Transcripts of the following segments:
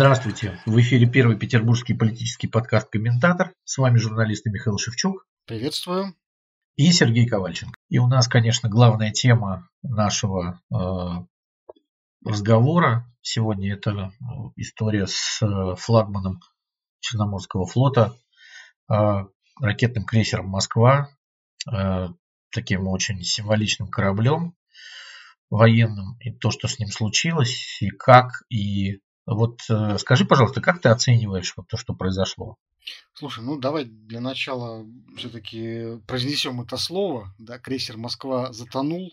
Здравствуйте. В эфире первый петербургский политический подкаст «Комментатор». С вами журналист Михаил Шевчук. Приветствую. И Сергей Ковальченко. И у нас, конечно, главная тема нашего э, разговора сегодня это э, история с э, флагманом Черноморского флота, э, ракетным крейсером «Москва», э, таким очень символичным кораблем военным, и то, что с ним случилось, и как, и вот э, скажи, пожалуйста, как ты оцениваешь вот то, что произошло? Слушай, ну давай для начала все-таки произнесем это слово. Да, крейсер Москва затонул.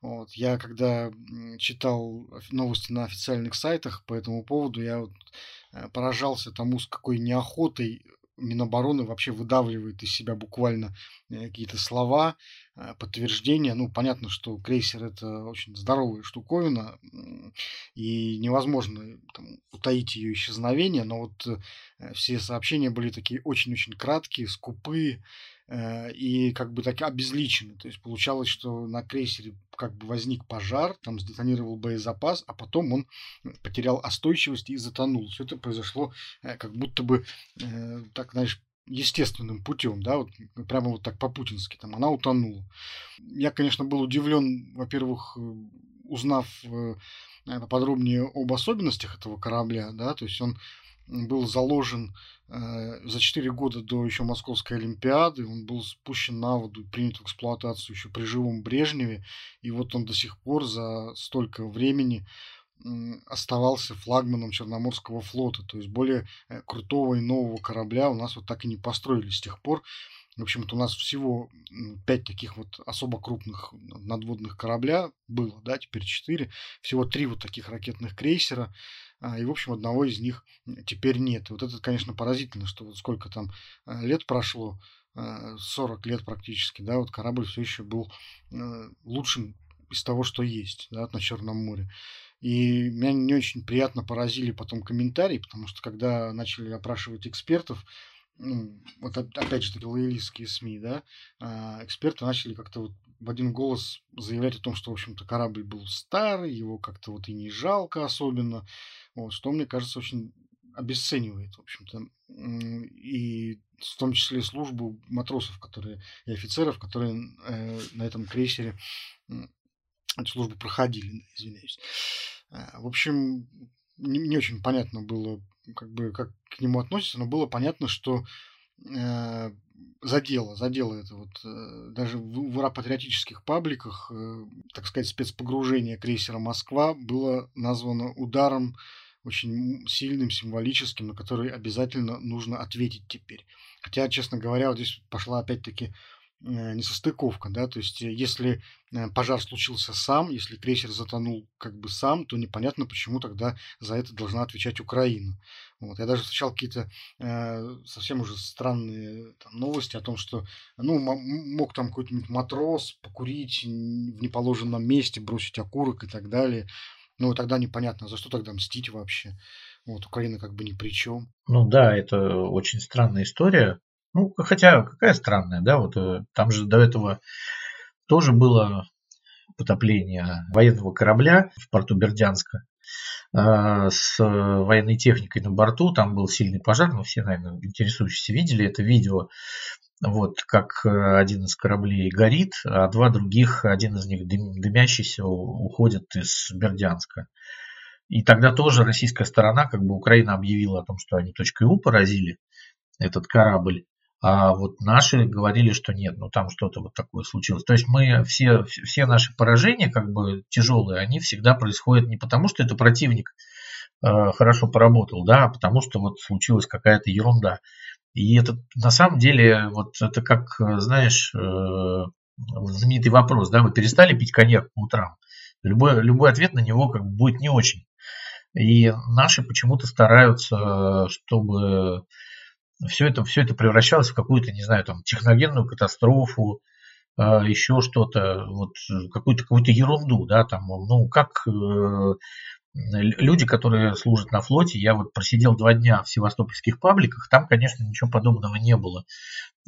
Вот, я когда читал новости на официальных сайтах по этому поводу, я вот э, поражался тому, с какой неохотой Минобороны вообще выдавливает из себя буквально э, какие-то слова, э, подтверждения. Ну, понятно, что крейсер это очень здоровая штуковина, и невозможно там, утаить ее исчезновение, но вот э, все сообщения были такие очень-очень краткие, скупые, Э, и как бы так обезличены. То есть получалось, что на крейсере как бы возник пожар, там сдетонировал боезапас, а потом он потерял остойчивость и затонул. Все это произошло как будто бы, так, знаешь, естественным путем, да, вот прямо вот так по-путински, там она утонула. Я, конечно, был удивлен, во-первых, узнав подробнее об особенностях этого корабля, да, то есть он был заложен э, за 4 года до еще Московской Олимпиады. Он был спущен на воду принят в эксплуатацию еще при живом Брежневе. И вот он до сих пор за столько времени оставался флагманом Черноморского флота. То есть более э, крутого и нового корабля у нас вот так и не построили с тех пор. В общем-то, у нас всего пять таких вот особо крупных надводных корабля было, да, теперь четыре. Всего три вот таких ракетных крейсера. А, и, в общем, одного из них теперь нет. И вот это, конечно, поразительно, что вот сколько там а, лет прошло, 40 а, лет практически, да, вот корабль все еще был лучшим из того, что есть, да, на Черном море. И меня не очень приятно поразили потом комментарии, потому что когда начали опрашивать экспертов, ну, вот опять же таки лоялистские СМИ, да, эксперты начали как-то вот в один голос заявлять о том, что, в общем-то, корабль был старый, его как-то вот и не жалко особенно, вот, что, мне кажется, очень обесценивает, в общем-то, и в том числе службу матросов, которые и офицеров, которые э, на этом крейсере эту службу проходили, извиняюсь. Э, в общем, не, не очень понятно было, как бы, как к нему относятся, но было понятно, что э, задело, задело это вот э, даже в, в патриотических пабликах, э, так сказать, спецпогружение крейсера Москва было названо ударом очень сильным, символическим, на который обязательно нужно ответить теперь. Хотя, честно говоря, вот здесь пошла опять-таки несостыковка, да, то есть э, если э, пожар случился сам, если крейсер затонул как бы сам, то непонятно, почему тогда за это должна отвечать Украина. Вот. Я даже встречал какие-то э, совсем уже странные там, новости о том, что ну, мог там какой-нибудь матрос покурить в неположенном месте, бросить окурок и так далее. Ну, тогда непонятно, за что тогда мстить вообще. Вот, Украина как бы ни при чем. Ну да, это очень странная история. Ну, хотя какая странная, да, вот э, там же до этого тоже было потопление военного корабля в порту Бердянска а, с военной техникой на борту. Там был сильный пожар, но все, наверное, интересующиеся видели это видео. Вот как э, один из кораблей горит, а два других, один из них дымящийся, уходит из Бердянска. И тогда тоже российская сторона, как бы Украина объявила о том, что они точкой У поразили этот корабль. А вот наши говорили, что нет, ну там что-то вот такое случилось. То есть мы все, все наши поражения, как бы тяжелые, они всегда происходят не потому, что это противник э, хорошо поработал, да, а потому что вот случилась какая-то ерунда. И это на самом деле, вот это как, знаешь, э, знаменитый вопрос, да, вы перестали пить коньяк по утрам. Любой, любой ответ на него как бы будет не очень. И наши почему-то стараются, чтобы все это, все это превращалось в какую-то, не знаю, там, техногенную катастрофу, а, еще что-то, вот какую-то какую-то ерунду, да, там, ну, как э, люди, которые служат на флоте, я вот просидел два дня в севастопольских пабликах, там, конечно, ничего подобного не было,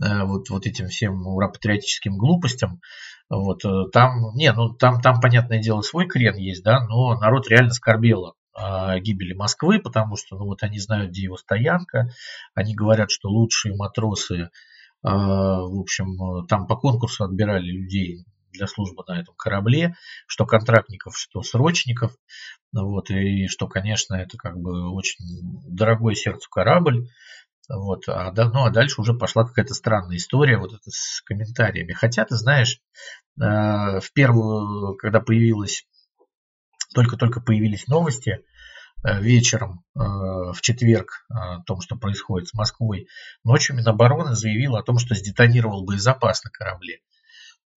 э, вот, вот этим всем ура-патриотическим глупостям, вот, э, там, не, ну, там, там, понятное дело, свой крен есть, да, но народ реально скорбел о гибели Москвы, потому что ну, вот они знают, где его стоянка, они говорят, что лучшие матросы, в общем, там по конкурсу отбирали людей для службы на этом корабле, что контрактников, что срочников. Вот, и что, конечно, это как бы очень дорогой сердцу корабль. Вот, а, ну, а дальше уже пошла какая-то странная история вот это с комментариями. Хотя, ты знаешь, э, в первую, когда появилась, только-только появились новости, э, вечером э, в четверг о том, что происходит с Москвой, ночью Минобороны заявила о том, что сдетонировал боезапас на корабле.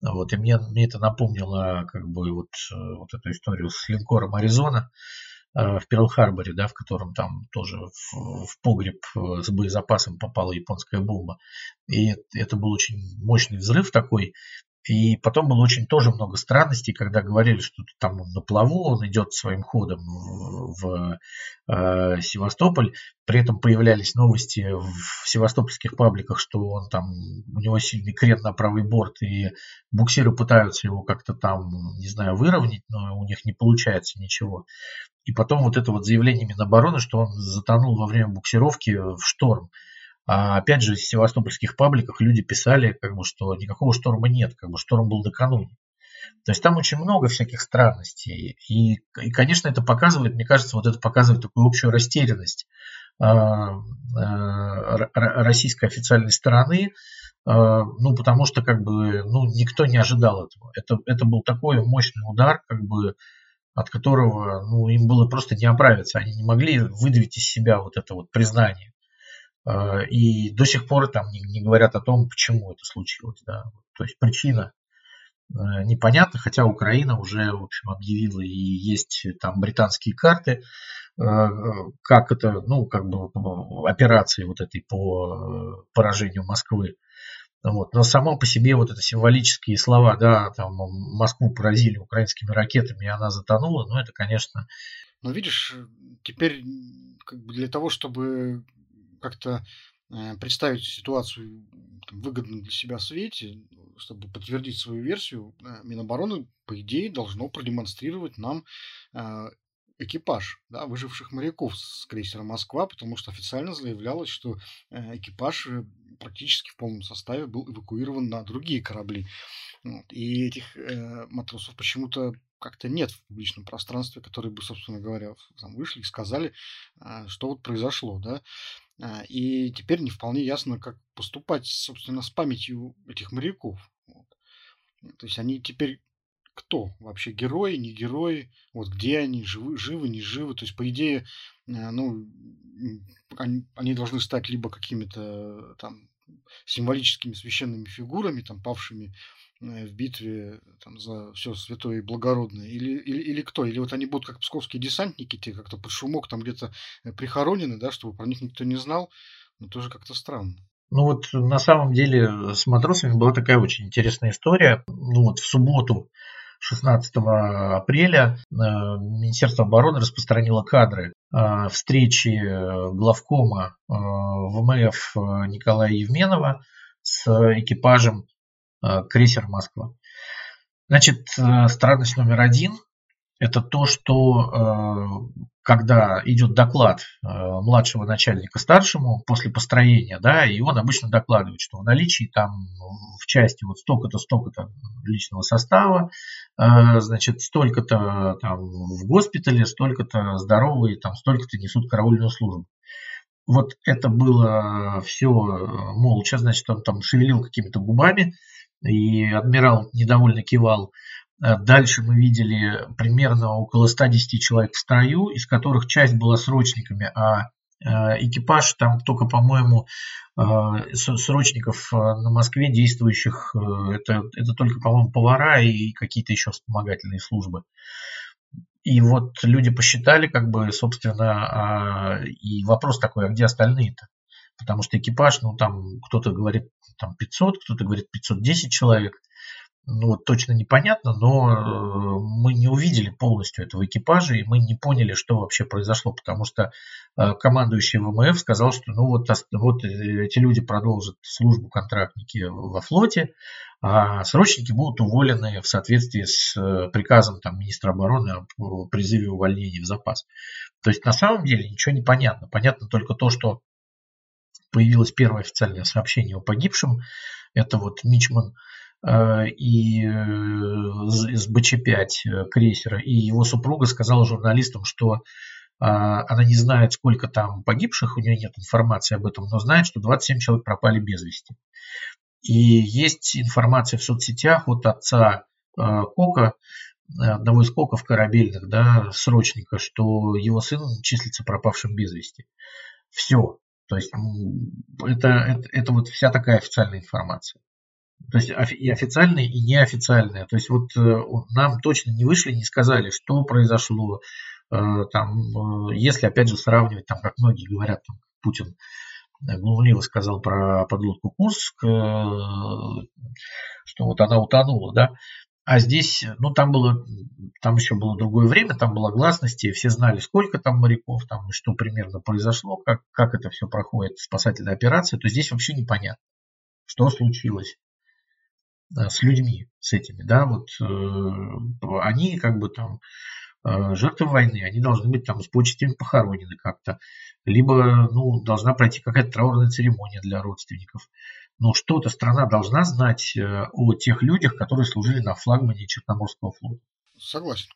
Вот, и мне, мне это напомнило как бы вот, вот эту историю с линкором Аризона, Э, в Перл-Харборе, да, в котором там тоже в, в погреб э, с боезапасом попала японская бомба. И это был очень мощный взрыв такой. И потом было очень тоже много странностей, когда говорили, что там он на плаву, он идет своим ходом в, в э, Севастополь. При этом появлялись новости в севастопольских пабликах, что он там, у него сильный крен на правый борт, и буксиры пытаются его как-то там, не знаю, выровнять, но у них не получается ничего. И потом вот это вот заявление Минобороны, что он затонул во время буксировки в шторм. А опять же, в севастопольских пабликах люди писали, как бы, что никакого шторма нет, как бы шторм был накануне. То есть там очень много всяких странностей. И, и конечно, это показывает, мне кажется, вот это показывает такую общую растерянность э, э, российской официальной стороны, э, ну, потому что, как бы, ну, никто не ожидал этого. Это, это был такой мощный удар, как бы, от которого, ну, им было просто не оправиться. Они не могли выдавить из себя вот это вот признание. А, и до сих пор там не, говорят о том, почему это случилось. Да. То есть причина э, непонятна, хотя Украина уже, в общем, объявила и есть там британские карты, э, как это, ну, как бы операции вот этой по э, поражению Москвы. Вот. Но само по себе вот это символические слова, да, там Москву поразили украинскими ракетами, и она затонула, ну это, конечно... Но видишь, теперь как бы для того, чтобы как-то э, представить ситуацию там, выгодно для себя свете, чтобы подтвердить свою версию, э, Минобороны, по идее, должно продемонстрировать нам э, экипаж да, выживших моряков с крейсера «Москва», потому что официально заявлялось, что экипаж практически в полном составе был эвакуирован на другие корабли. И этих э, матросов почему-то как-то нет в публичном пространстве, которые бы, собственно говоря, там вышли и сказали, э, что вот произошло, да. А, и теперь не вполне ясно, как поступать, собственно, с памятью этих моряков. Вот. То есть они теперь кто? Вообще герои, не герои? Вот где они? Живы, живы, не живы? То есть, по идее, а, ну, они, они должны стать либо какими-то там символическими священными фигурами, там, павшими Э, в битве там, за все святое и благородное? Или, или, или кто? Или вот они будут как псковские десантники, те как-то под шумок там где-то э, прихоронены, да, чтобы про них никто не знал? Но тоже как-то странно. Ну вот на самом деле с матросами была такая очень интересная история. Ну вот в субботу 16 апреля э, Министерство обороны распространило кадры встречи главкома ВМФ Николая Евменова с экипажем Э, крейсер Москва. Значит, э, странность номер один – это то, что э, когда идет доклад младшего начальника старшему после построения, да, и он обычно докладывает, что в наличии там в части вот столько-то, столько-то личного состава, значит, столько-то там в госпитале, столько-то здоровые, там столько-то несут караульную службу. Вот это было все молча, значит, он там шевелил какими-то губами, и адмирал недовольно кивал. Э, дальше мы видели примерно около 110 человек в строю, из которых часть была срочниками, а э, экипаж там только, по-моему, э, срочников на Москве действующих, это, это только, по-моему, повара и какие-то еще вспомогательные службы. И вот люди посчитали, как бы, собственно, а, и вопрос такой, а где остальные-то? Потому что экипаж, ну там кто-то говорит там 500, кто-то говорит 510 человек. ну, вот точно непонятно, но э, мы не увидели полностью этого экипажа, и мы не поняли, что вообще произошло, потому что э, командующий ВМФ сказал, что ну вот, вот эти люди продолжат службу контрактники во флоте, а срочники будут уволены в соответствии с э, приказом там, министра обороны о призыве увольнения в запас. То есть на самом деле ничего не понятно. Понятно только то, что появилось первое официальное сообщение о погибшем. Это вот Мичман Э, и э, БЧ-5 э, крейсера, и его супруга сказала журналистам, что она не знает, сколько там погибших, у нее нет информации об этом, но знает, что 27 человек пропали без вести. И есть информация в соцсетях от отца Кока, одного из коков корабельных, да, срочника, что его сын числится пропавшим без вести. Все. То есть это, это, это вот вся такая официальная информация. То есть и официальные, и неофициальные. То есть вот э, нам точно не вышли, не сказали, что произошло. Э, там, э, если опять же сравнивать, там, как многие говорят, там, Путин глумливо сказал про подлодку Курск, что вот она утонула, да. А здесь, ну там было, там еще было другое время, там было гласности, все знали, сколько там моряков, там что примерно произошло, как, как это все проходит, спасательная операция, то здесь вообще непонятно, что случилось с людьми, с этими, да, вот э, они как бы там э, жертвы войны, они должны быть там с почестями похоронены как-то, либо, ну, должна пройти какая-то траурная церемония для родственников. Но что-то страна должна знать э, о тех людях, которые служили на флагмане Черноморского флота. Согласен,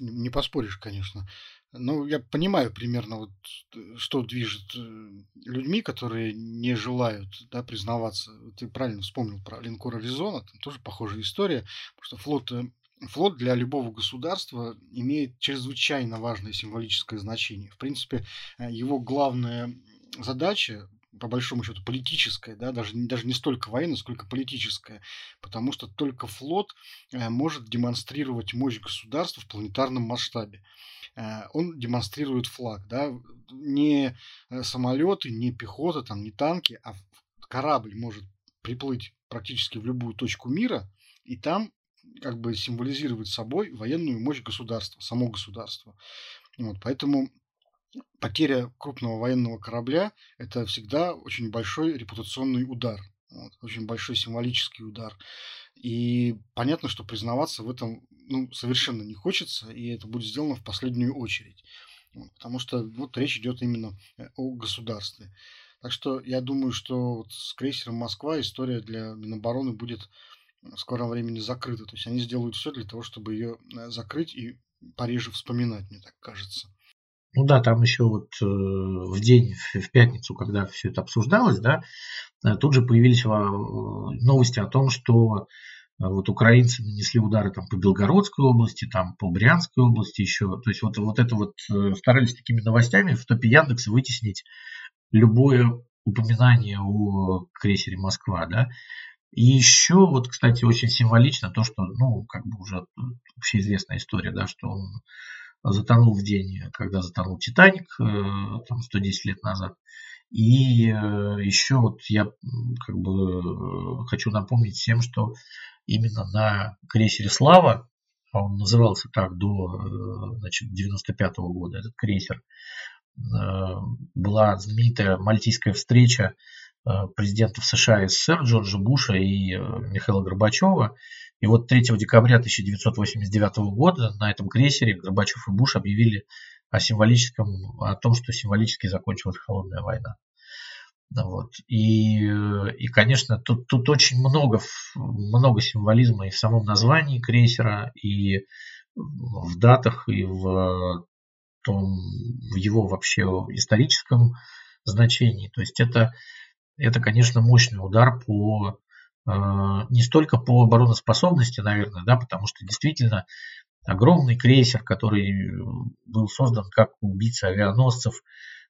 не поспоришь, конечно. Ну, я понимаю примерно, вот, что движет э, людьми, которые не желают да, признаваться. Ты правильно вспомнил про линкор Аризона, там тоже похожая история, потому что флот, э, флот для любого государства имеет чрезвычайно важное символическое значение. В принципе, э, его главная задача по большому счету политическая, да, даже, даже не столько военная, сколько политическая, потому что только флот может демонстрировать мощь государства в планетарном масштабе. Э, он демонстрирует флаг, да, не э, самолеты, не пехота, там, не танки, а корабль может приплыть практически в любую точку мира, и там как бы символизировать собой военную мощь государства, само государство. Вот, поэтому потеря крупного военного корабля – это всегда очень большой репутационный удар, вот, очень большой символический удар. И понятно, что признаваться в этом ну, совершенно не хочется, и это будет сделано в последнюю очередь. Вот, потому что вот речь идет именно э, о государстве. Так что я думаю, что вот с крейсером Москва история для Минобороны будет в скором времени закрыта. То есть они сделают все для того, чтобы ее э, закрыть и пореже вспоминать, мне так кажется. Ну да, там еще вот э, в день, в пятницу, когда все это обсуждалось, да, э, тут же появились э, новости о том, что вот украинцы нанесли удары там по Белгородской области, там по Брянской области еще. То есть вот, вот это вот старались такими новостями в топе Яндекса вытеснить любое упоминание о крейсере Москва, да. И еще вот, кстати, очень символично то, что, ну, как бы уже общеизвестная история, да, что он затонул в день, когда затонул Титаник, э, там 110 лет назад. И э, еще вот я как бы э, хочу напомнить всем, что именно на крейсере Слава, а он назывался так до значит, 95 -го года, этот крейсер, была знаменитая мальтийская встреча президентов США и СССР Джорджа Буша и Михаила Горбачева. И вот 3 декабря 1989 года на этом крейсере Горбачев и Буш объявили о символическом, о том, что символически закончилась холодная война. Вот. И, и, конечно, тут, тут очень много, много символизма и в самом названии крейсера, и в датах, и в, том, в его вообще историческом значении. То есть это, это, конечно, мощный удар по не столько по обороноспособности, наверное, да, потому что действительно огромный крейсер, который был создан как убийца авианосцев,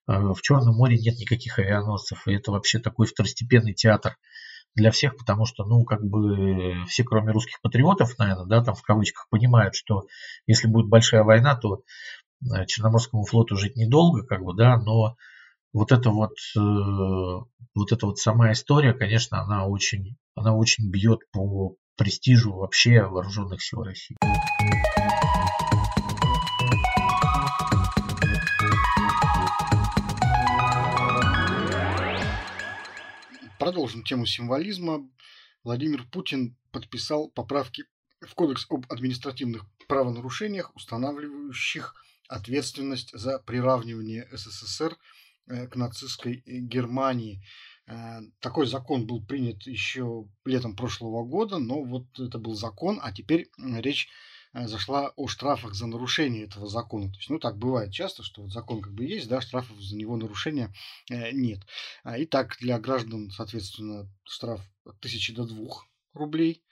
э, в Черном море нет никаких авианосцев, и это вообще такой второстепенный театр для всех, потому что, ну, как бы все, кроме русских патриотов, наверное, да, там в кавычках понимают, что если будет большая война, то э, Черноморскому флоту жить недолго, как бы, да, но вот это вот, вот эта вот сама история, конечно, она очень она очень бьет по, престижу вообще вооруженных сил России. Продолжим тему символизма. Владимир Путин подписал поправки в Кодекс об административных правонарушениях, устанавливающих ответственность за приравнивание СССР э, к нацистской Германии. Э, такой закон был принят еще летом прошлого года, но вот это был закон, а теперь речь Э, зашла о штрафах за нарушение этого закона. То есть, ну, так бывает часто, что вот закон как бы есть, да, штрафов за него нарушения э, нет. А, итак, для граждан, соответственно, штраф от 1000 до 2 рублей,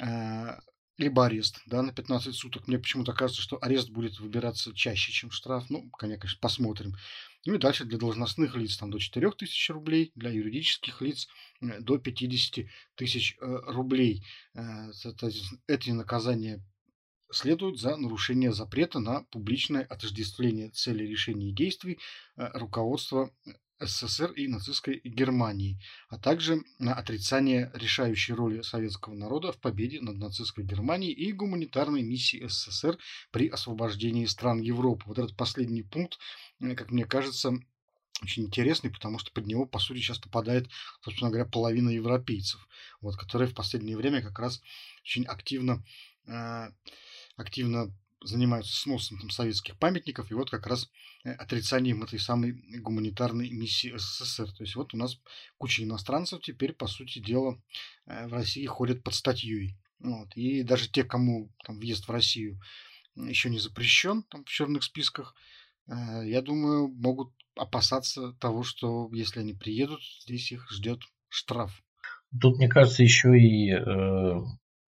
э, либо арест, да, на 15 суток. Мне почему-то кажется, что арест будет выбираться чаще, чем штраф. Ну, конечно, посмотрим. Ну и дальше для должностных лиц там до 4000 рублей, для юридических лиц до 50 тысяч рублей. Эти наказания следует за нарушение запрета на публичное отождествление целей решений и действий э, руководства э, СССР и нацистской Германии, а также на отрицание решающей роли советского народа в победе над нацистской Германией и гуманитарной миссии СССР при освобождении стран Европы. Вот этот последний пункт, э, как мне кажется, очень интересный, потому что под него, по сути, сейчас попадает, собственно говоря, половина европейцев, вот, которые в последнее время как раз очень активно активно занимаются сносом там, советских памятников и вот как раз э, отрицанием этой самой гуманитарной миссии СССР. То есть вот у нас куча иностранцев теперь, по сути дела, э, в России ходят под статьей. Вот. И даже те, кому там, въезд в Россию еще не запрещен там, в черных списках, э, я думаю, могут опасаться того, что если они приедут, здесь их ждет штраф. Тут, мне кажется, еще и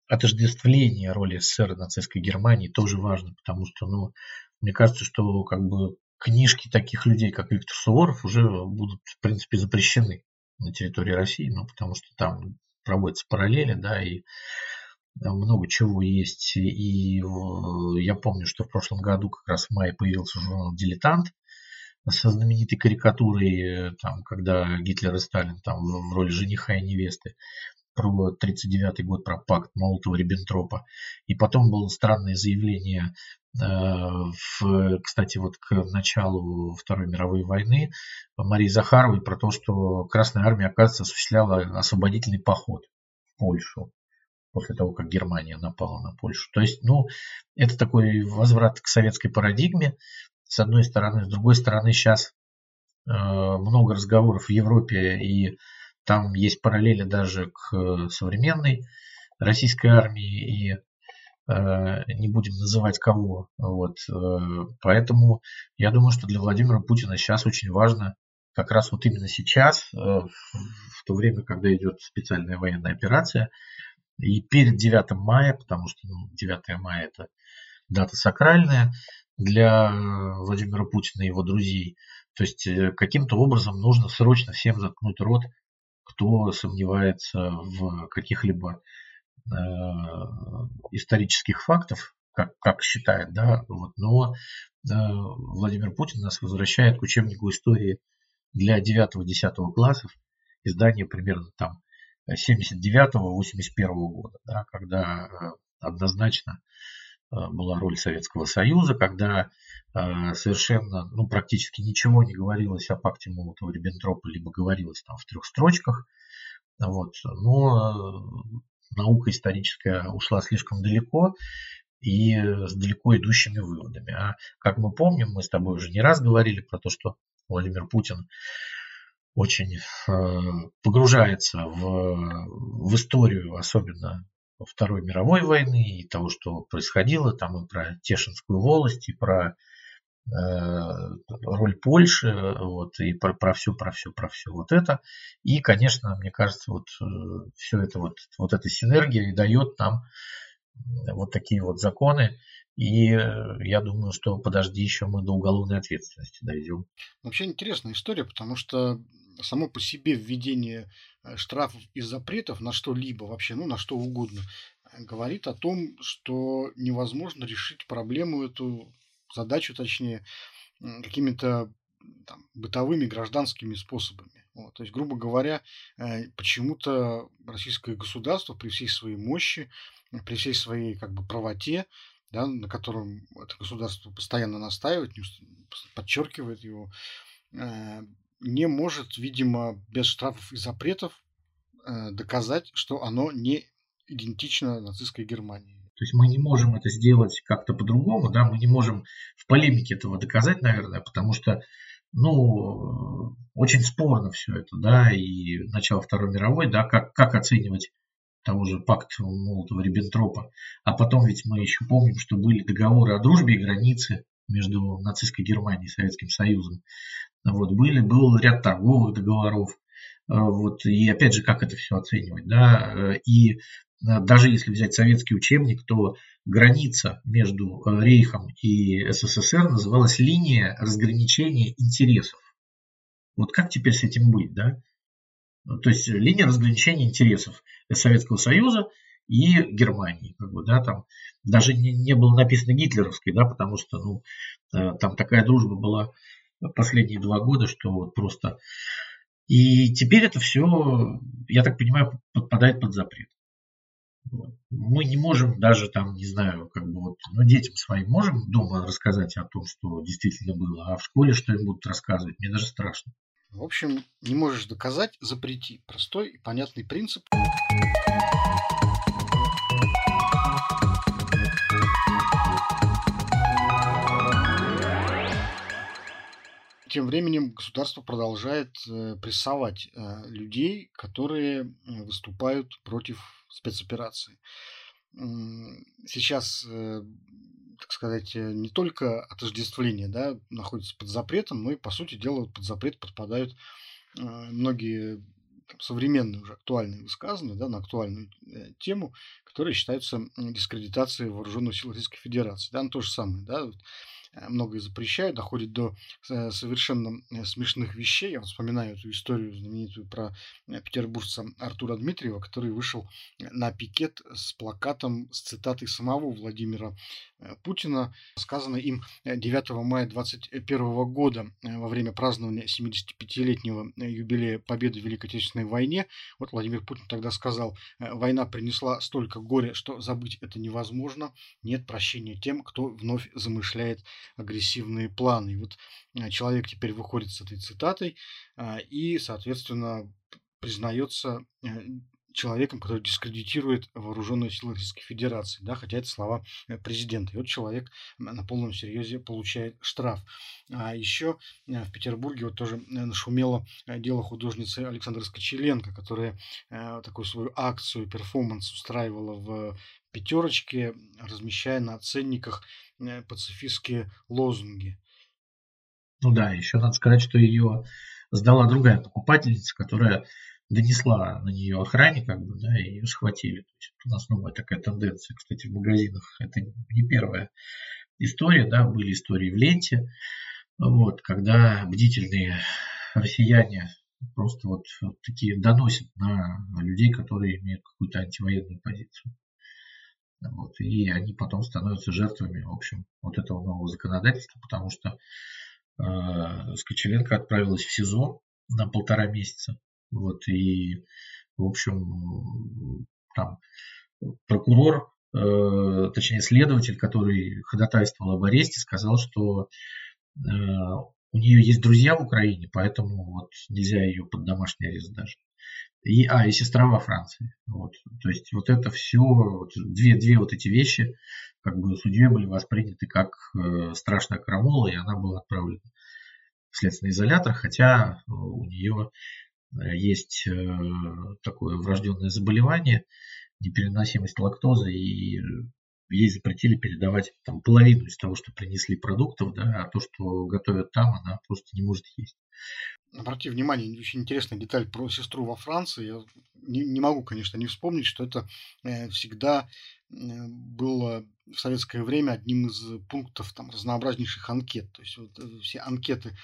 отождествление роли СССР и нацистской Германии тоже важно, потому что, ну, мне кажется, что как бы книжки таких людей, как Виктор Суворов, уже будут, в принципе, запрещены на территории России, ну, потому что там проводятся параллели, да, и много чего есть. И я помню, что в прошлом году как раз в мае появился журнал «Дилетант», со знаменитой карикатурой, там, когда Гитлер и Сталин там в роли жениха и невесты про 1939 год, про пакт Молотова-Риббентропа. И потом было странное заявление, э, в, кстати, вот к началу Второй мировой войны Марии Захаровой про то, что Красная Армия, оказывается, осуществляла освободительный поход в Польшу после того, как Германия напала на Польшу. То есть, ну, это такой возврат к советской парадигме, с одной стороны. С другой стороны, сейчас э, много разговоров в Европе и там есть параллели даже к э, современной российской армии и э, не будем называть кого. Вот. Э, поэтому я думаю, что для Владимира Путина сейчас очень важно как раз вот именно сейчас, в то время, когда идет специальная военная операция, и перед 9 мая, потому что ну, 9 мая это дата сакральная для Владимира Путина и его друзей. То есть каким-то образом нужно срочно всем заткнуть рот кто сомневается в каких-либо э, исторических фактов, как, как считает, да, вот, но э, Владимир Путин нас возвращает к учебнику истории для 9-10 классов, издание примерно там 79-81 года, да, когда э, однозначно была роль Советского Союза, когда э, совершенно, ну, практически ничего не говорилось о пакте Молотова-Риббентропа, либо говорилось там в трех строчках. Вот. Но э, наука историческая ушла слишком далеко и с далеко идущими выводами. А как мы помним, мы с тобой уже не раз говорили про то, что Владимир Путин очень погружается в, в историю, особенно Второй мировой войны и того, что происходило, там и про Тешинскую волость, и про э, роль Польши, вот, и про, про все, про все, про все вот это. И, конечно, мне кажется, вот э, все это вот, вот эта синергия и дает нам вот такие вот законы. И э, я думаю, что подожди, еще мы до уголовной ответственности дойдем. Вообще интересная история, потому что само по себе введение штрафов и запретов на что-либо вообще, ну на что угодно, э, говорит о том, что невозможно решить проблему эту, задачу точнее, какими-то там, бытовыми гражданскими способами. Вот, то есть, грубо говоря, э, почему-то российское государство при всей своей мощи, при всей своей как бы правоте, да, на котором это государство постоянно настаивает, подчеркивает его, э, не может, видимо, без штрафов и запретов э, доказать, что оно не идентично нацистской Германии. То есть мы не можем это сделать как-то по-другому, да, мы не можем в полемике этого доказать, наверное, потому что, ну, очень спорно все это, да, и начало Второй мировой, да, как, как оценивать того же пакта Молотова-Риббентропа. А потом ведь мы еще помним, что были договоры о дружбе и границе между нацистской Германией и Советским Союзом. Вот, были, был ряд торговых договоров. А, вот, и опять же, как это все оценивать, да, и а, даже если взять советский учебник, то граница между Рейхом и СССР называлась линия разграничения интересов. Вот как теперь с этим быть, да? То есть линия разграничения интересов Советского Союза и Германии, как бы, да, там даже не, не было написано гитлеровской, да, потому что, ну, там такая дружба была последние два года, что вот просто... И теперь это все, я так понимаю, подпадает под запрет. Мы не можем даже там, не знаю, как бы вот, ну, детям своим можем дома рассказать о том, что действительно было, а в школе что им будут рассказывать, мне даже страшно. В общем, не можешь доказать, запрети. Простой и понятный принцип. Тем временем государство продолжает э, прессовать э, людей, которые выступают против спецоперации. Сейчас, э, так сказать, не только отождествление да, находится под запретом, но и, по сути дела, под запрет подпадают многие современные уже актуальные высказывания да, на актуальную тему, которые считаются дискредитацией вооруженных сил Российской Федерации. Да, ну, то же самое. Да, Э, многое запрещают, доходит до э, совершенно э, смешных вещей. Я вспоминаю эту историю знаменитую про петербуржца Артура Дмитриева, который вышел на пикет с плакатом с цитатой самого Владимира Путина, сказанной им 9 мая 2021 года во время празднования 75-летнего юбилея победы в Великой Отечественной войне. Вот Владимир Путин тогда сказал, война принесла столько горя, что забыть это невозможно. Нет прощения тем, кто вновь замышляет агрессивные планы. И вот э, человек теперь выходит с этой цитатой и, соответственно, признается э, человеком, который дискредитирует вооруженные силы Российской Федерации, да, хотя это слова э, президента. И вот человек на полном серьезе получает штраф. А еще в Петербурге вот тоже нашумело дело художницы Александры Скочеленко, которая такую свою акцию, перформанс устраивала в пятерочке, размещая на ценниках Э, пацифистские лозунги. Ну да, еще надо сказать, что ее сдала другая покупательница, которая донесла на нее охране, как бы, да, и ее схватили. То есть у нас новая такая тенденция, кстати, в магазинах. Это не первая история, да, были истории в ленте, вот, когда бдительные россияне просто вот, вот такие доносят на людей, которые имеют какую-то антивоенную позицию. Вот, и они потом становятся жертвами, в общем, вот этого нового законодательства, потому что э, Скочеленко отправилась в СИЗО на полтора месяца. Вот, и, в общем, там прокурор, э, точнее следователь, который ходатайствовал об аресте, сказал, что э, у нее есть друзья в Украине, поэтому вот нельзя ее под домашний арест даже. И, а, и сестра во Франции. Вот. То есть вот это все, вот, две, две вот эти вещи, как бы судьей были восприняты как э, страшная крамола, и она была отправлена в следственный изолятор, хотя э, у нее есть э, такое врожденное заболевание, непереносимость лактозы, и ей запретили передавать там, половину из того, что принесли продуктов, да, а то, что готовят там, она просто не может есть. Обрати внимание, очень интересная деталь про сестру во Франции. Я не, не могу, конечно, не вспомнить, что это э, всегда э, было в советское время одним из пунктов там, разнообразнейших анкет. То есть вот, э, все анкеты,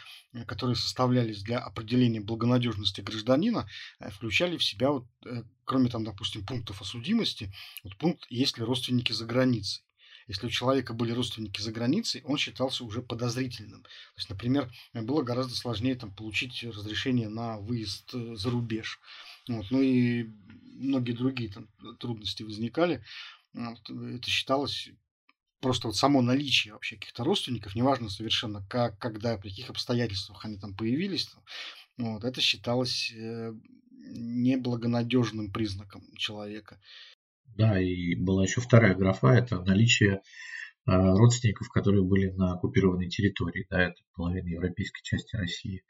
которые составлялись для определения благонадежности гражданина, включали в себя, вот, кроме там, допустим, пунктов о судимости, вот пункт «Есть ли родственники за границей?». Если у человека были родственники за границей, он считался уже подозрительным. То есть, например, было гораздо сложнее там, получить разрешение на выезд э, за рубеж. Вот. Ну и многие другие там, трудности возникали. Вот. Это считалось просто вот само наличие вообще каких-то родственников, неважно совершенно как, когда, при каких обстоятельствах они там появились, вот, это считалось э, неблагонадежным признаком человека. Да, и была еще вторая графа, это наличие а, родственников, которые были на оккупированной территории, да, это половина европейской части России.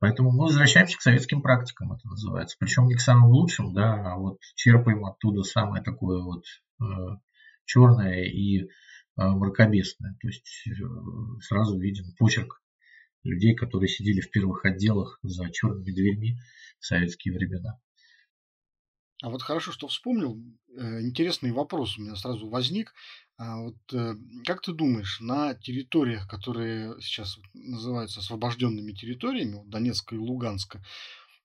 Поэтому мы возвращаемся к советским практикам, это называется. Причем не к самым лучшим, да, а вот черпаем оттуда самое такое вот э, черное и э, мракобесное. То есть э, сразу виден почерк людей, которые сидели в первых отделах за черными дверьми в советские времена. А вот хорошо, что вспомнил. Э, интересный вопрос у меня сразу возник. А вот э, как ты думаешь, на территориях, которые сейчас называются освобожденными территориями, вот Донецка и Луганска,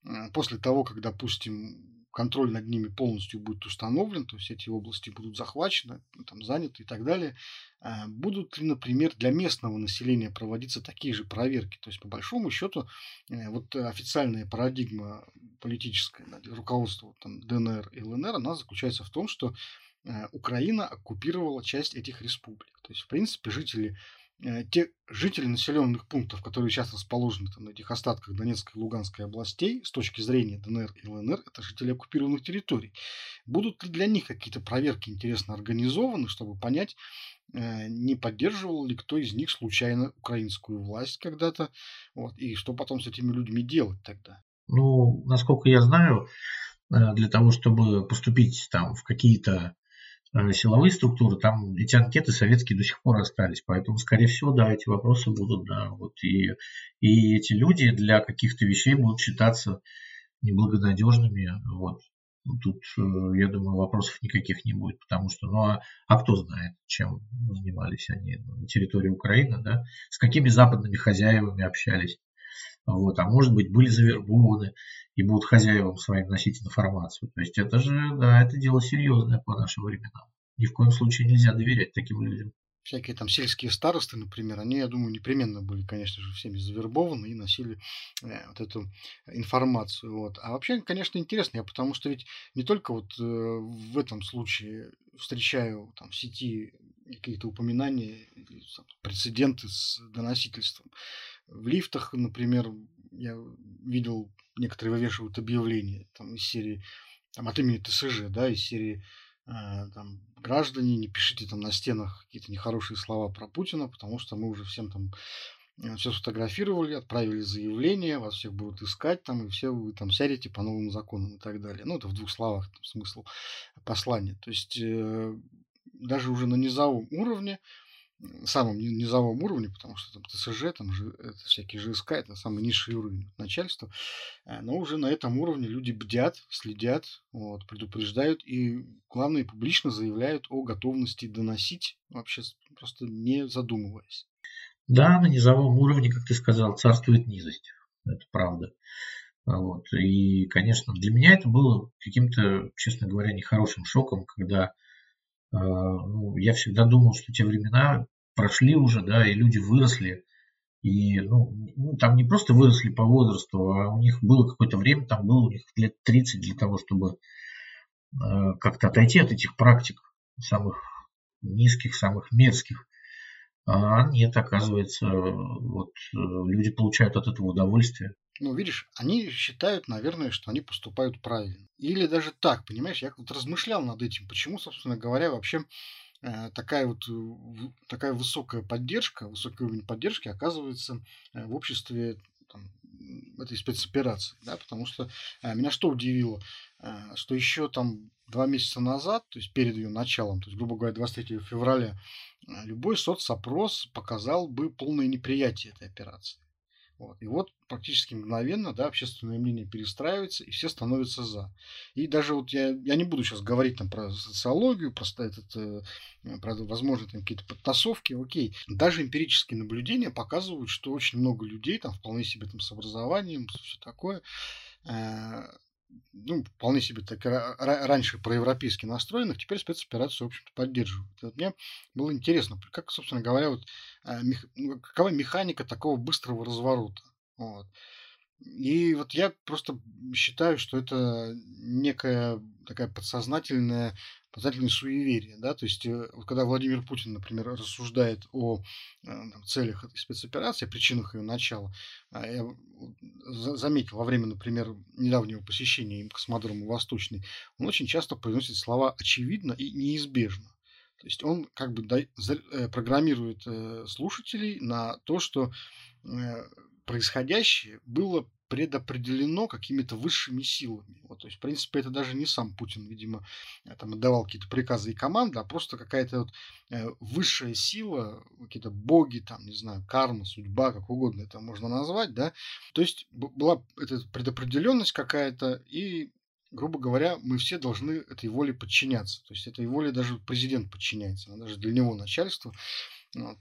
э, после того, как, допустим, контроль над ними полностью будет установлен, то есть эти области будут захвачены, ну, там, заняты и так далее, а будут ли, например, для местного населения проводиться такие же проверки? То есть, по большому счету, э, вот официальная парадигма политическая, руководство там, ДНР и ЛНР, она заключается в том, что э, Украина оккупировала часть этих республик. То есть, в принципе, жители те жители населенных пунктов, которые сейчас расположены там, на этих остатках Донецкой и Луганской областей, с точки зрения ДНР и ЛНР, это жители оккупированных территорий. Будут ли для них какие-то проверки интересно организованы, чтобы понять, э, не поддерживал ли кто из них случайно украинскую власть когда-то, вот, и что потом с этими людьми делать тогда? Ну, насколько я знаю, э, для того, чтобы поступить там в какие-то Э, силовые структуры, там эти анкеты советские до сих пор остались. Поэтому, скорее всего, да, эти вопросы будут, да. Вот и, и эти люди для каких-то вещей будут считаться неблагонадежными. Вот. Тут, э, я думаю, вопросов никаких не будет, потому что, ну а, а кто знает, чем занимались они на территории Украины, да, с какими западными хозяевами общались. Вот, а может быть, были завербованы и будут хозяевам своим носить информацию. То есть это же, да, это дело серьезное по нашим временам. Ни в коем случае нельзя доверять таким людям. Всякие там сельские старосты, например, они, я думаю, непременно были, конечно же, всеми завербованы и носили э, вот эту информацию. Вот. А вообще, конечно, интересно, я потому что ведь не только вот э, в этом случае встречаю там в сети какие-то упоминания, прецеденты с доносительством. В лифтах, например, я видел, некоторые вывешивают объявления там, из серии, там, от имени ТСЖ, да, из серии э, там, граждане, не пишите там на стенах какие-то нехорошие слова про Путина, потому что мы уже всем там э, все сфотографировали, отправили заявление, вас всех будут искать там, и все вы там сядете по новым законам и так далее. Ну, это в двух словах там, смысл послания. То есть э, даже уже на низовом уровне самом низовом уровне, потому что там ТСЖ, там же это всякие ЖСК, это самый низший уровень начальства, э, но уже на этом уровне люди бдят, следят, вот, предупреждают и, главное, публично заявляют о готовности доносить, вообще просто не задумываясь. Да, на низовом уровне, как ты сказал, царствует низость. Это правда. Вот. И, конечно, для меня это было каким-то, честно говоря, нехорошим шоком, когда а, ну, я всегда думал, что те времена прошли уже, да, и люди выросли. И ну, ну, там не просто выросли по возрасту, а у них было какое-то время, там было у них лет 30 для того, чтобы э, как-то отойти от этих практик самых низких, самых мерзких. А нет, оказывается, вот э, люди получают от этого удовольствие. Ну, видишь, они считают, наверное, что они поступают правильно. Или даже так, понимаешь, я вот размышлял над этим, почему, собственно говоря, вообще э, такая вот такая высокая поддержка, высокий уровень поддержки оказывается э, в обществе там, этой спецоперации, да, потому что э, меня что удивило, э, что еще там два месяца назад, то есть перед ее началом, то есть, грубо говоря, 23 февраля, э, любой соцопрос показал бы полное неприятие этой операции. Вот. И вот практически мгновенно да, общественное мнение перестраивается, и все становятся за. И даже вот я, я не буду сейчас говорить там про социологию, просто этот, э, про, возможно, там какие-то подтасовки, окей. Даже эмпирические наблюдения показывают, что очень много людей, там вполне себе там с образованием, все такое, э, ну, вполне себе так раньше проевропейски настроенных, теперь спецоперацию, в общем-то, поддерживают. Вот мне было интересно, как, собственно говоря, вот, а, мех, ну, какова механика такого быстрого разворота. Вот. И вот я просто считаю, что это некая такая подсознательная, подсознательное суеверие, да, то есть э, вот когда Владимир Путин, например, рассуждает о э, там, целях этой спецоперации, причинах ее начала, а я заметил во время, например, недавнего посещения им космодрома Восточный, он очень часто произносит слова «очевидно» и «неизбежно». То есть он как бы э, программирует слушателей на то, что происходящее было предопределено какими-то высшими силами. Вот, то есть, в принципе, это даже не сам Путин, видимо, э, там отдавал какие-то приказы и команды, а просто какая-то вот э, высшая сила, какие-то боги, там, не знаю, карма, судьба, как угодно это можно назвать, да. То есть была эта предопределенность какая-то, и грубо говоря, мы все должны этой воле подчиняться. То есть этой воле даже президент подчиняется, даже для него начальство. Вот.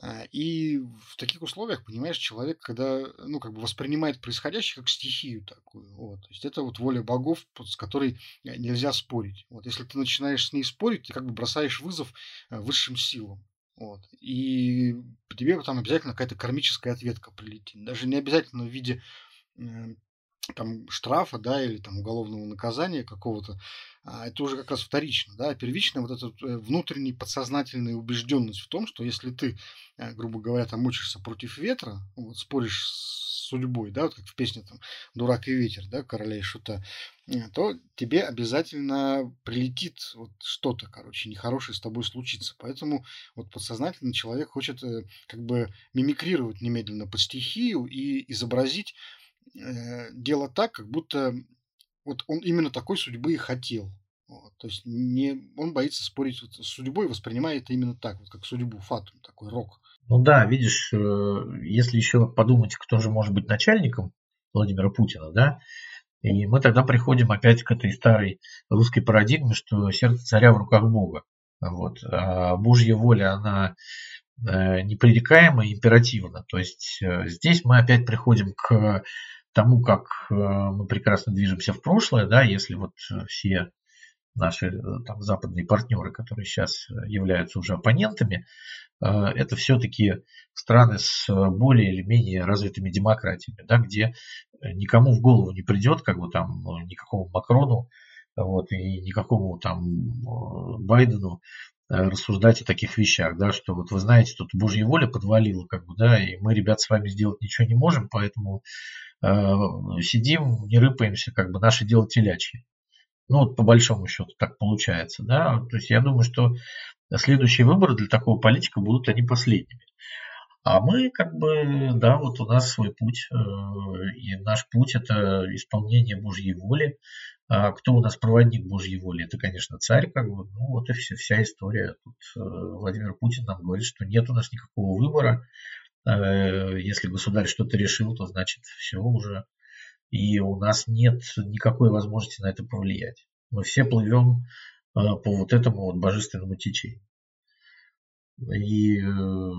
А, и в таких условиях, понимаешь, человек, когда, ну, как бы воспринимает происходящее как стихию такую, вот, то есть это вот воля богов, с которой э, нельзя спорить. Вот, если ты начинаешь с ней спорить, ты как бы бросаешь вызов э, высшим силам. Вот. И тебе там обязательно какая-то кармическая ответка прилетит. Даже не обязательно в виде там штрафа, да, или там уголовного наказания какого-то, это уже как раз вторично, да, а первично вот эта э, внутренняя подсознательная убежденность в том, что если ты, э, грубо говоря, там учишься против ветра, вот, споришь с судьбой, да, вот как в песне там «Дурак и ветер», да, короля и шута, э, то тебе обязательно прилетит вот что-то, короче, нехорошее с тобой случится. Поэтому вот подсознательно человек хочет как бы мимикрировать немедленно под стихию и изобразить э, дело так, как будто вот он именно такой судьбы и хотел. Вот, то есть не, он боится спорить вот с судьбой, воспринимает это именно так, вот как судьбу, фатум, такой рок. Ну да, видишь, э, если еще подумать, кто же может быть начальником Владимира Путина, да, и мы тогда приходим опять к этой старой русской парадигме, что сердце царя в руках Бога. Вот. А Божья воля, она э, непререкаема и императивна. То есть э, здесь мы опять приходим к тому, как мы прекрасно движемся в прошлое, да, если вот все наши э, там, западные партнеры, которые сейчас являются уже оппонентами, это все-таки страны с более или менее развитыми демократиями, да, где никому в голову не придет, как бы там никакому Макрону вот, и никакому там Байдену рассуждать о таких вещах, да, что вот вы знаете, тут Божья воля подвалила, как бы, да, и мы, ребят, с вами сделать ничего не можем, поэтому Э, сидим, не рыпаемся, как бы наше дело телячье. Ну, вот по большому счету так получается, да. То есть я думаю, что следующие выборы для такого политика будут они последними. А мы как бы, да, вот у нас свой путь, э, и наш путь это исполнение Божьей воли. А кто у нас проводник Божьей воли? Это, конечно, царь, как бы, ну вот и все, вся история. Тут э, Владимир Путин нам говорит, что нет у нас никакого выбора, Э, если государь что-то решил, то значит все уже. И у нас нет никакой возможности на это повлиять. Мы все плывем э, по вот этому вот божественному течению. И, э,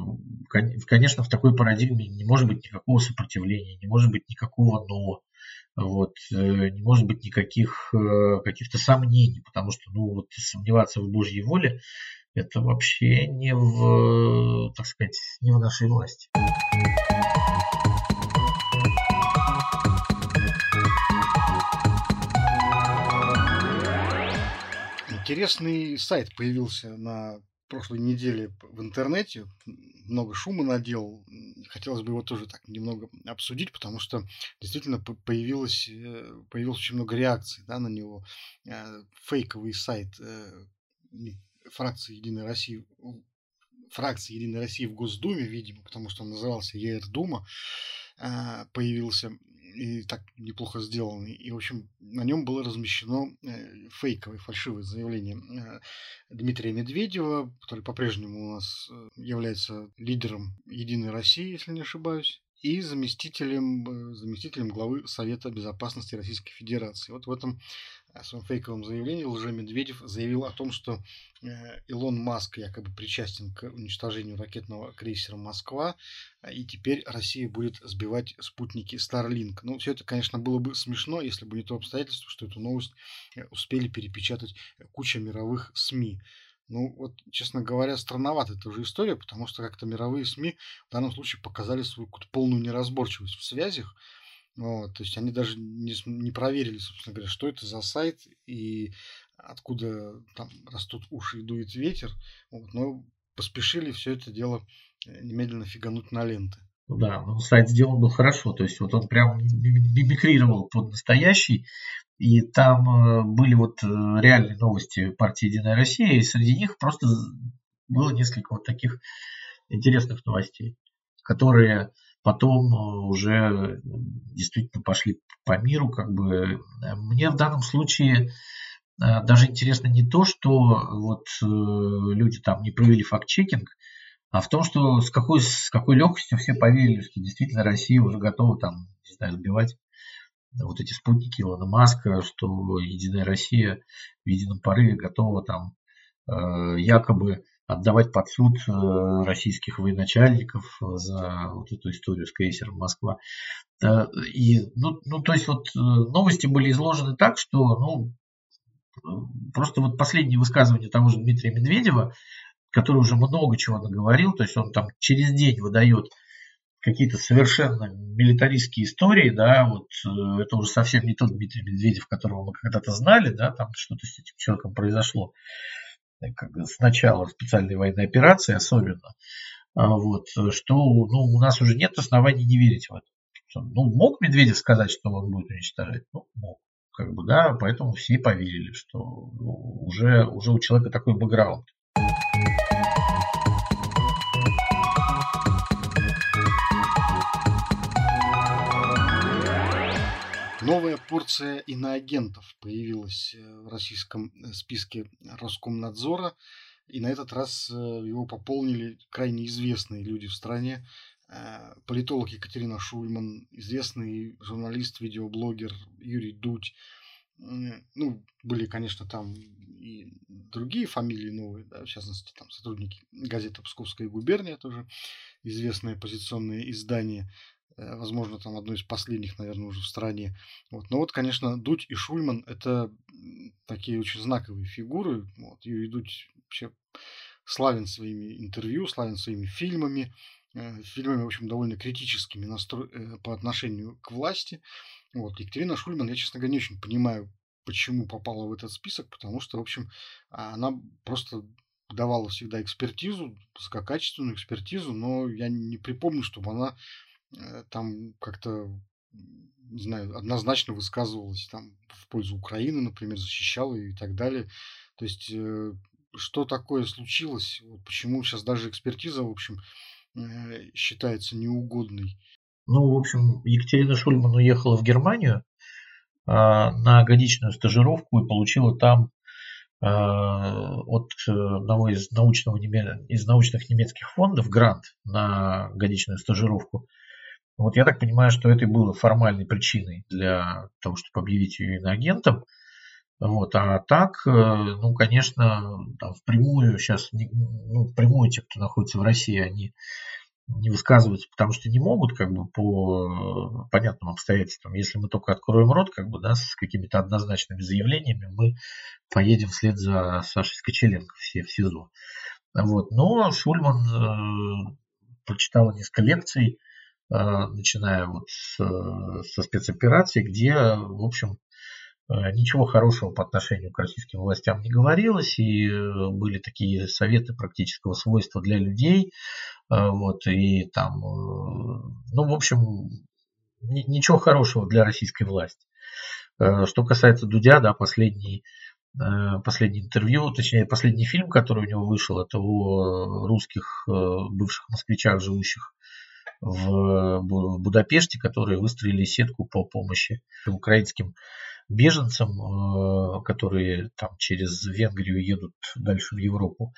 конечно, в такой парадигме не может быть никакого сопротивления, не может быть никакого «но», вот, не может быть никаких каких-то сомнений, потому что, ну, вот сомневаться в Божьей воле это вообще не в, так сказать, не в нашей власти. Интересный сайт появился на прошлой неделе в интернете. Много шума наделал. Хотелось бы его тоже так немного обсудить, потому что действительно появилось, э, появилось очень много реакций да, на него. Э, фейковый сайт э, фракции Единой России фракции Единой России в Госдуме, видимо, потому что он назывался ЕР Дума, появился и так неплохо сделанный. И, в общем, на нем было размещено э, фейковое, фальшивое заявление э, Дмитрия Медведева, который по-прежнему у нас э, является лидером Единой России, если не ошибаюсь. И заместителем, э, заместителем главы Совета Безопасности Российской Федерации. Вот в этом э, своем фейковом заявлении Лже Медведев заявил о том, что э, Илон Маск якобы причастен к уничтожению ракетного крейсера «Москва», и теперь Россия будет сбивать спутники Starlink. Ну, все это, конечно, было бы смешно, если бы не то обстоятельство, что эту новость успели перепечатать куча мировых СМИ. Ну, вот, честно говоря, странновато эта уже история, потому что как-то мировые СМИ в данном случае показали свою полную неразборчивость в связях. Вот, то есть они даже не, не проверили, собственно говоря, что это за сайт и откуда там растут уши и дует ветер. Вот, но поспешили все это дело э, немедленно фигануть на ленты. Да, ну, сайт сделан был хорошо, то есть вот он прям мимикрировал под настоящий, и там э, были вот э, реальные новости партии «Единая Россия», и среди них просто было несколько вот таких интересных новостей, которые потом э, уже действительно пошли по миру. Как бы. Мне в данном случае даже интересно не то, что вот люди там не провели факт-чекинг, а в том, что с какой, с какой легкостью все поверили, что действительно Россия уже готова там, не знаю, сбивать вот эти спутники Илона Маска, что Единая Россия в едином порыве готова там э, якобы отдавать под суд э, российских военачальников за вот эту историю с крейсером Москва. Э, и, ну, ну, то есть вот новости были изложены так, что, ну, просто вот последнее высказывание того же Дмитрия Медведева, который уже много чего наговорил, то есть он там через день выдает какие-то совершенно милитаристские истории, да, вот э, это уже совсем не тот Дмитрий Медведев, которого мы когда-то знали, да, там что-то с этим человеком произошло э, как с начала специальной военной операции особенно, а вот, что ну, у нас уже нет оснований не верить в это. Ну, мог Медведев сказать, что он будет уничтожать? Ну, мог. Как бы, да, поэтому все поверили, что ну, уже, уже у человека такой бэкграунд. Новая порция иноагентов появилась э, в российском э, списке Роскомнадзора. И на этот раз э, его пополнили крайне известные люди в стране. Политолог Екатерина Шульман, известный журналист, видеоблогер Юрий Дудь. Ну, были, конечно, там и другие фамилии новые, да, в частности, там сотрудники газеты «Псковская губерния», тоже известное оппозиционное издание. Э, возможно, там одно из последних, наверное, уже в стране. Вот. Но вот, конечно, Дудь и Шульман – это такие очень знаковые фигуры. Вот. Юрий Дудь вообще славен своими интервью, славен своими фильмами, э, фильмами, в общем, довольно критическими настро... Э, по отношению к власти. Вот. Екатерина Шульман, я, честно говоря, не очень понимаю, почему попала в этот список, потому что, в общем, она просто давала всегда экспертизу, высококачественную экспертизу, но я не припомню, чтобы она там как-то, не знаю, однозначно высказывалась там в пользу Украины, например, защищала ее и так далее. То есть, э, что такое случилось, вот почему сейчас даже экспертиза, в общем, э, считается неугодной. Ну, в общем, Екатерина Шульман уехала в Германию а, на годичную стажировку и получила там от одного из, научного, из научных немецких фондов грант на годичную стажировку. Вот я так понимаю, что это и было формальной причиной для того, чтобы объявить ее иноагентом. Вот, а так, э, ну, конечно, там впрямую сейчас, ну, впрямую те, кто находится в России, они не высказываются, потому что не могут, как бы, по понятным обстоятельствам. Если мы только откроем рот, как бы, да, с какими-то однозначными заявлениями, мы поедем вслед за Сашей Скочеленко все в СИЗО. Вот. Но Шульман э, прочитала несколько лекций, Э, начиная вот с, со спецоперации, где, в общем, э, ничего хорошего по отношению к российским властям не говорилось, и э, были такие советы практического свойства для людей, вот, и там, ну, в общем, ничего хорошего для российской власти. Что касается Дудя, да, последний, последний интервью, точнее, последний фильм, который у него вышел, это о русских бывших москвичах, живущих в Будапеште, которые выстроили сетку по помощи украинским беженцам, э, которые там через Венгрию едут дальше в Европу.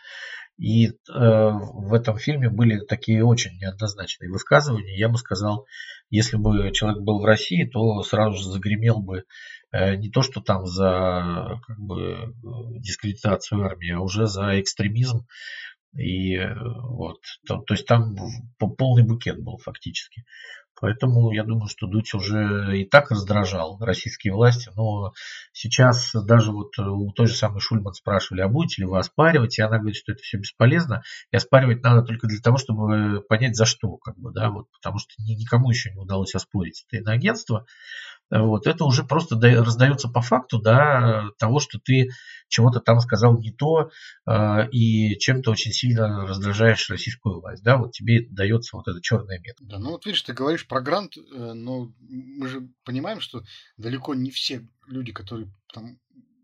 И э, в этом фильме были такие очень неоднозначные высказывания. Я бы сказал, если бы человек был в России, то сразу же загремел бы э, не то, что там за как бы, дискредитацию армии, а уже за экстремизм. И вот, то, то есть там полный букет был фактически. Поэтому я думаю, что Дудь уже и так раздражал российские власти, но сейчас даже вот у той же самой Шульман спрашивали, а будете ли вы оспаривать, и она говорит, что это все бесполезно, и оспаривать надо только для того, чтобы понять за что, как бы, да, вот, потому что никому еще не удалось оспорить это иноагентство, вот, это уже просто раздается по факту да, того, что ты чего-то там сказал не то э, и чем-то очень сильно раздражаешь российскую власть. Да, вот тебе дается вот эта черная метка. Да, ну вот видишь, ты говоришь про грант, э, но мы же понимаем, что далеко не все люди, которые там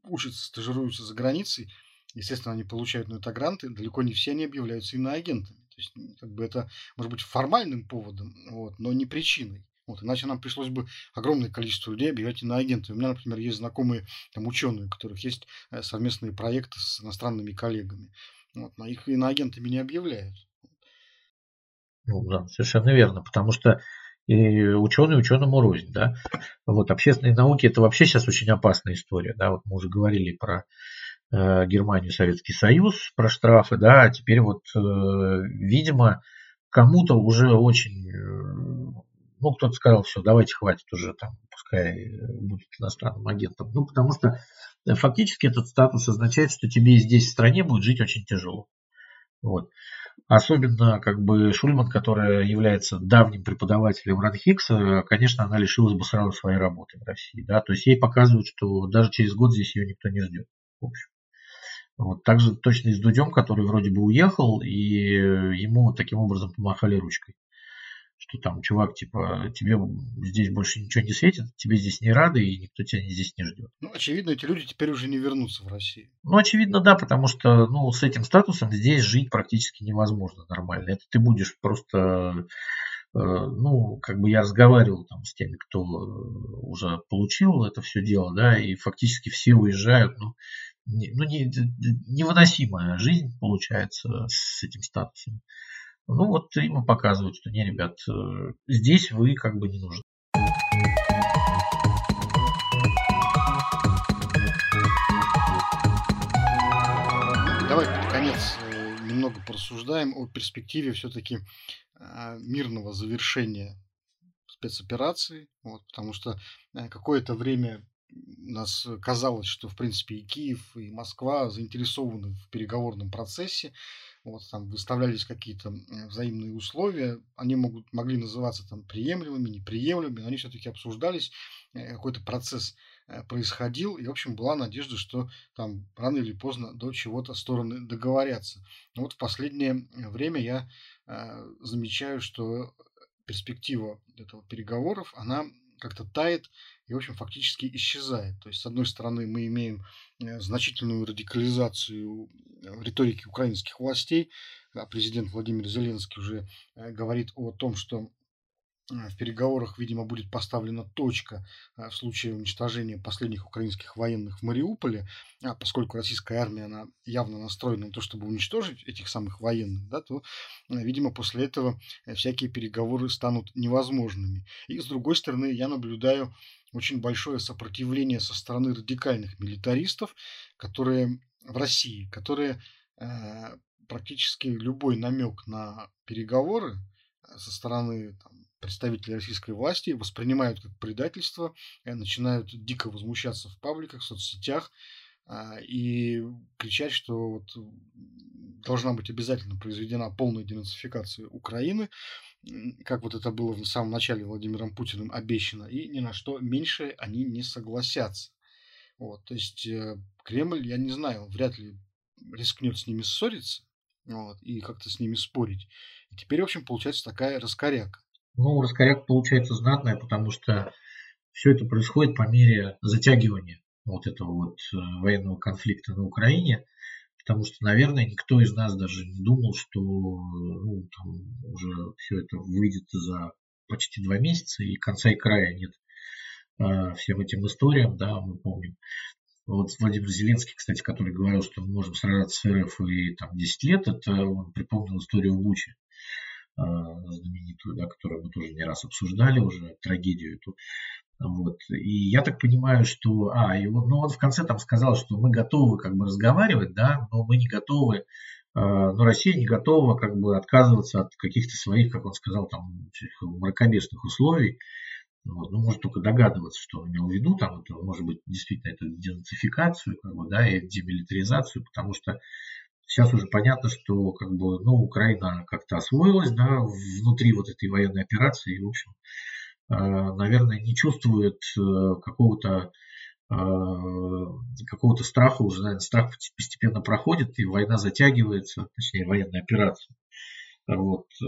учатся, стажируются за границей, естественно, они получают на это гранты, далеко не все они объявляются иноагентами. То есть, как бы это может быть формальным поводом, вот, но не причиной. Вот, иначе нам пришлось бы огромное количество людей объявлять иноагентами. У меня, например, есть знакомые там, ученые, у которых есть э, совместные проекты с иностранными коллегами. Вот, но их иноагентами не объявляют. Ну, да, совершенно верно, потому что и ученый ученому рознь, да. Вот общественные науки это вообще сейчас очень опасная история, да. Вот мы уже говорили про э, Германию, Советский Союз, про штрафы, да. А теперь вот, э, видимо, кому-то уже очень э, ну, кто-то сказал, все, давайте хватит уже, там, пускай будет иностранным агентом. Ну, потому что э, фактически этот статус означает, что тебе здесь в стране будет жить очень тяжело. Вот. Особенно как бы Шульман, которая является давним преподавателем Ранхикса, конечно, она лишилась бы сразу своей работы в России. Да? То есть ей показывают, что даже через год здесь ее никто не ждет. В общем. Вот. Также точно и с Дудем, который вроде бы уехал, и ему таким образом помахали ручкой что там, чувак, типа, тебе здесь больше ничего не светит, тебе здесь не рады, и никто тебя здесь не ждет. Ну, очевидно, эти люди теперь уже не вернутся в Россию. Ну, очевидно, да, потому что, ну, с этим статусом здесь жить практически невозможно нормально. Это ты будешь просто э, ну, как бы я разговаривал там с теми, кто уже получил это все дело, да, и фактически все уезжают, ну, не, ну не, невыносимая жизнь получается с этим статусом. Ну вот им показывают, что не, ребят, э, здесь вы как бы не нужны. Давай под конец э, немного порассуждаем о перспективе все-таки а, мирного завершения спецоперации, вот, потому что э, какое-то время нас казалось, что в принципе и Киев, и Москва заинтересованы в переговорном процессе, вот там выставлялись какие-то взаимные условия, они могут, могли называться там приемлемыми, неприемлемыми, но они все-таки обсуждались, э, какой-то процесс э, происходил, и, в общем, была надежда, что там рано или поздно до чего-то стороны договорятся. Но вот в последнее время я э, замечаю, что перспектива этого переговоров, она как-то тает и, в общем, фактически исчезает. То есть, с одной стороны, мы имеем э, значительную радикализацию э, риторики украинских властей. Президент Владимир Зеленский уже э, говорит о том, что в переговорах, видимо, будет поставлена точка в случае уничтожения последних украинских военных в Мариуполе, а поскольку российская армия она явно настроена на то, чтобы уничтожить этих самых военных, да, то, видимо, после этого всякие переговоры станут невозможными. И, с другой стороны, я наблюдаю очень большое сопротивление со стороны радикальных милитаристов, которые в России, которые э, практически любой намек на переговоры со стороны там, представители российской власти воспринимают как предательство, начинают дико возмущаться в пабликах, в соцсетях а, и кричать, что вот должна быть обязательно произведена полная денацификация Украины, как вот это было в самом начале Владимиром Путиным обещано, и ни на что меньше они не согласятся. Вот, то есть э, Кремль, я не знаю, вряд ли рискнет с ними ссориться вот, и как-то с ними спорить. И теперь, в общем, получается такая раскоряка. Ну, раскоряк получается знатная, потому что все это происходит по мере затягивания вот этого вот э, военного конфликта на Украине, потому что, наверное, никто из нас даже не думал, что ну, там уже все это выйдет за почти два месяца и конца и края нет э, всем этим историям, да, мы помним. Вот Владимир Зеленский, кстати, который говорил, что мы можем сражаться с РФ и там 10 лет, это он припомнил историю в Буче знаменитую, да, которую мы тоже не раз обсуждали уже, трагедию эту. Вот. И я так понимаю, что... А, и он, ну, он в конце там сказал, что мы готовы как бы разговаривать, да, но мы не готовы а, но Россия не готова как бы отказываться от каких-то своих, как он сказал, там мракобесных условий. Вот. Ну, может только догадываться, что он имел в виду, там это может быть действительно это денацификацию, как бы, да, и демилитаризацию, потому что сейчас уже понятно, что как бы, ну, Украина как-то освоилась, да, внутри вот этой военной операции, и, в общем, а, наверное, не чувствует э, какого-то а, какого-то страха уже, наверное, страх постепенно проходит, и война затягивается, точнее, военная операция. Вот. Э,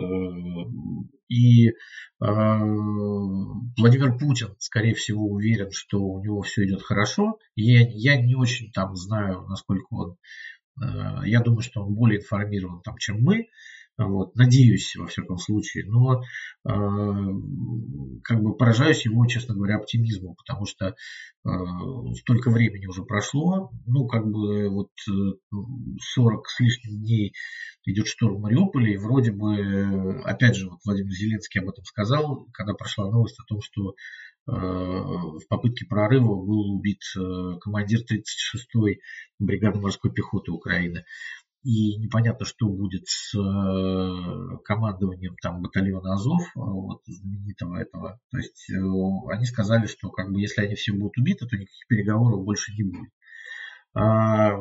и Владимир Путин, скорее всего, уверен, что у него все идет хорошо. Я, я не очень там знаю, насколько он... Э, я думаю, что он более информирован, там, чем мы. Вот, надеюсь, во всяком случае, но э, как бы поражаюсь его, честно говоря, оптимизму, потому что э, столько времени уже прошло, ну, как бы вот 40 с лишним дней идет шторм Мариуполя, и вроде бы, опять же, вот Владимир Зеленский об этом сказал, когда прошла новость о том, что э, в попытке прорыва был убит э, командир 36-й бригады морской пехоты Украины и непонятно, что будет с э, командованием там батальона Азов, э, вот, знаменитого этого. То есть э, они сказали, что как бы если они все будут убиты, то никаких переговоров больше не будет. А,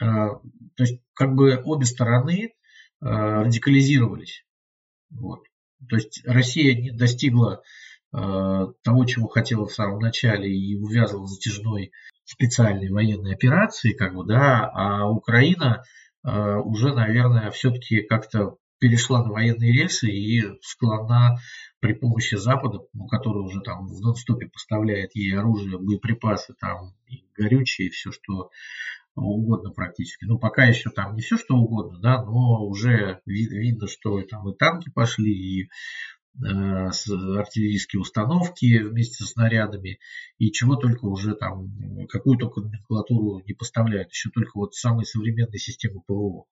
а, то есть как бы обе стороны а, радикализировались. Вот. То есть Россия не достигла того, чего хотела в самом начале и увязывала затяжной специальной военной операции, как бы, да, а Украина уже, наверное, все-таки как-то перешла на военные рельсы и склонна при помощи Запада, ну, который уже там в нон-стопе поставляет ей оружие, боеприпасы, там, и горючее, и все, что угодно практически. Ну, пока еще там не все, что угодно, да, но уже видно, что там и танки пошли, и Э, артиллерийские установки вместе со снарядами и чего только уже там, какую только номенклатуру не поставляют. Еще только вот самые современные системы ПВО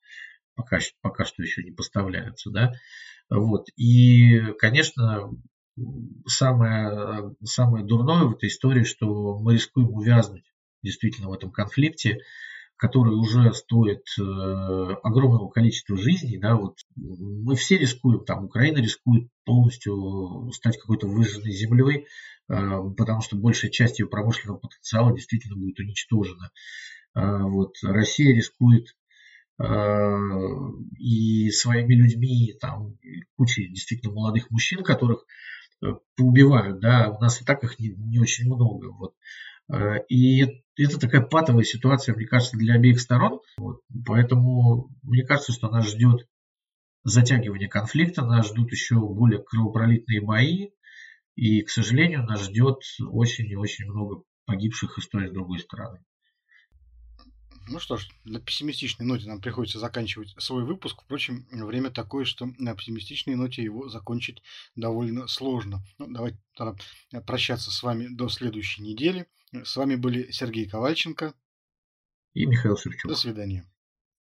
пока, пока что еще не поставляются. Да? Вот. И, конечно, самое, самое дурное в этой истории, что мы рискуем увязнуть действительно в этом конфликте, который уже стоит э, огромного количества жизней, да, вот мы все рискуем, там Украина рискует полностью стать какой-то выжженной землей, э, потому что большая часть ее промышленного потенциала действительно будет уничтожена. Э, вот Россия рискует и своими людьми, там кучей действительно молодых мужчин, которых поубивают, да, у нас и так их не, не очень много, вот. И это такая патовая ситуация, мне кажется, для обеих сторон. Вот. Поэтому мне кажется, что нас ждет затягивание конфликта, нас ждут еще более кровопролитные бои. И, к сожалению, нас ждет очень и очень много погибших историй с другой стороны. Ну что ж, на пессимистичной ноте нам приходится заканчивать свой выпуск. Впрочем, время такое, что на оптимистичной ноте его закончить довольно сложно. Ну, давайте тогда прощаться с вами до следующей недели. С вами были Сергей Ковальченко и Михаил Шевчук. До свидания.